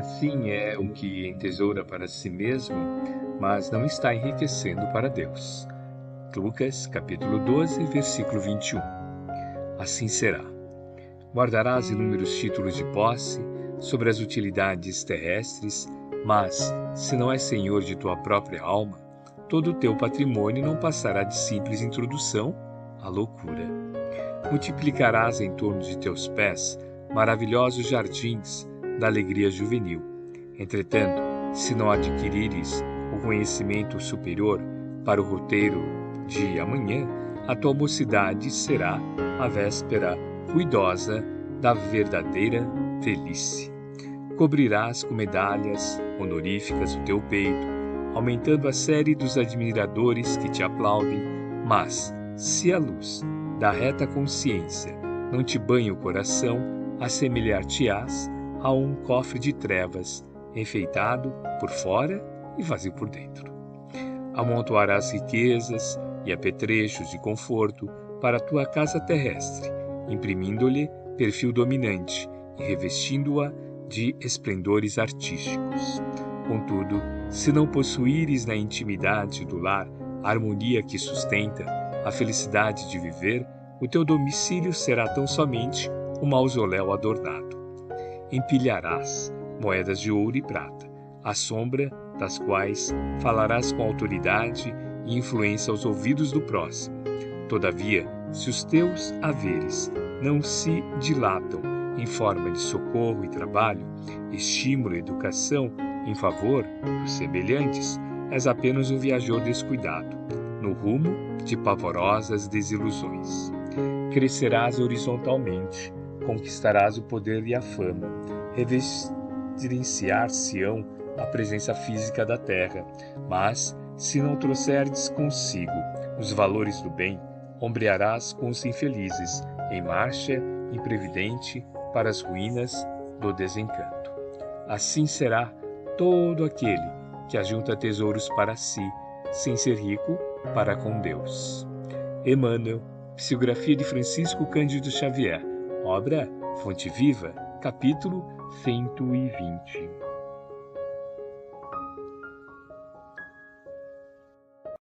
Assim é o que entesoura para si mesmo, mas não está enriquecendo para Deus. Lucas, capítulo 12, versículo 21. Assim será. Guardarás inúmeros títulos de posse sobre as utilidades terrestres, mas, se não és senhor de tua própria alma, todo o teu patrimônio não passará de simples introdução à loucura. Multiplicarás em torno de teus pés maravilhosos jardins da alegria juvenil. Entretanto, se não adquirires o conhecimento superior para o roteiro de amanhã, a tua mocidade será a véspera ruidosa da verdadeira velhice. Cobrirás com medalhas honoríficas o teu peito, aumentando a série dos admiradores que te aplaudem, mas, se a luz da reta consciência não te banha o coração, assemelhar-te-ás a um cofre de trevas, enfeitado por fora e vazio por dentro. Amontoarás riquezas e apetrechos de conforto para a tua casa terrestre, imprimindo-lhe perfil dominante e revestindo-a de esplendores artísticos. Contudo, se não possuíres na intimidade do lar a harmonia que sustenta a felicidade de viver, o teu domicílio será tão somente um mausoléu adornado empilharás moedas de ouro e prata, à sombra das quais falarás com autoridade e influência aos ouvidos do próximo. Todavia, se os teus haveres não se dilatam em forma de socorro e trabalho, estímulo e educação em favor dos semelhantes, és apenas um viajor descuidado, no rumo de pavorosas desilusões. Crescerás horizontalmente, conquistarás o poder e a fama, reverenciar-se-ão a presença física da terra, mas, se não trouxerdes consigo os valores do bem, ombrearás com os infelizes, em marcha imprevidente para as ruínas do desencanto. Assim será todo aquele que ajunta tesouros para si, sem ser rico para com Deus. Emmanuel, Psicografia de Francisco Cândido Xavier, Obra Fonte Viva, capítulo 120.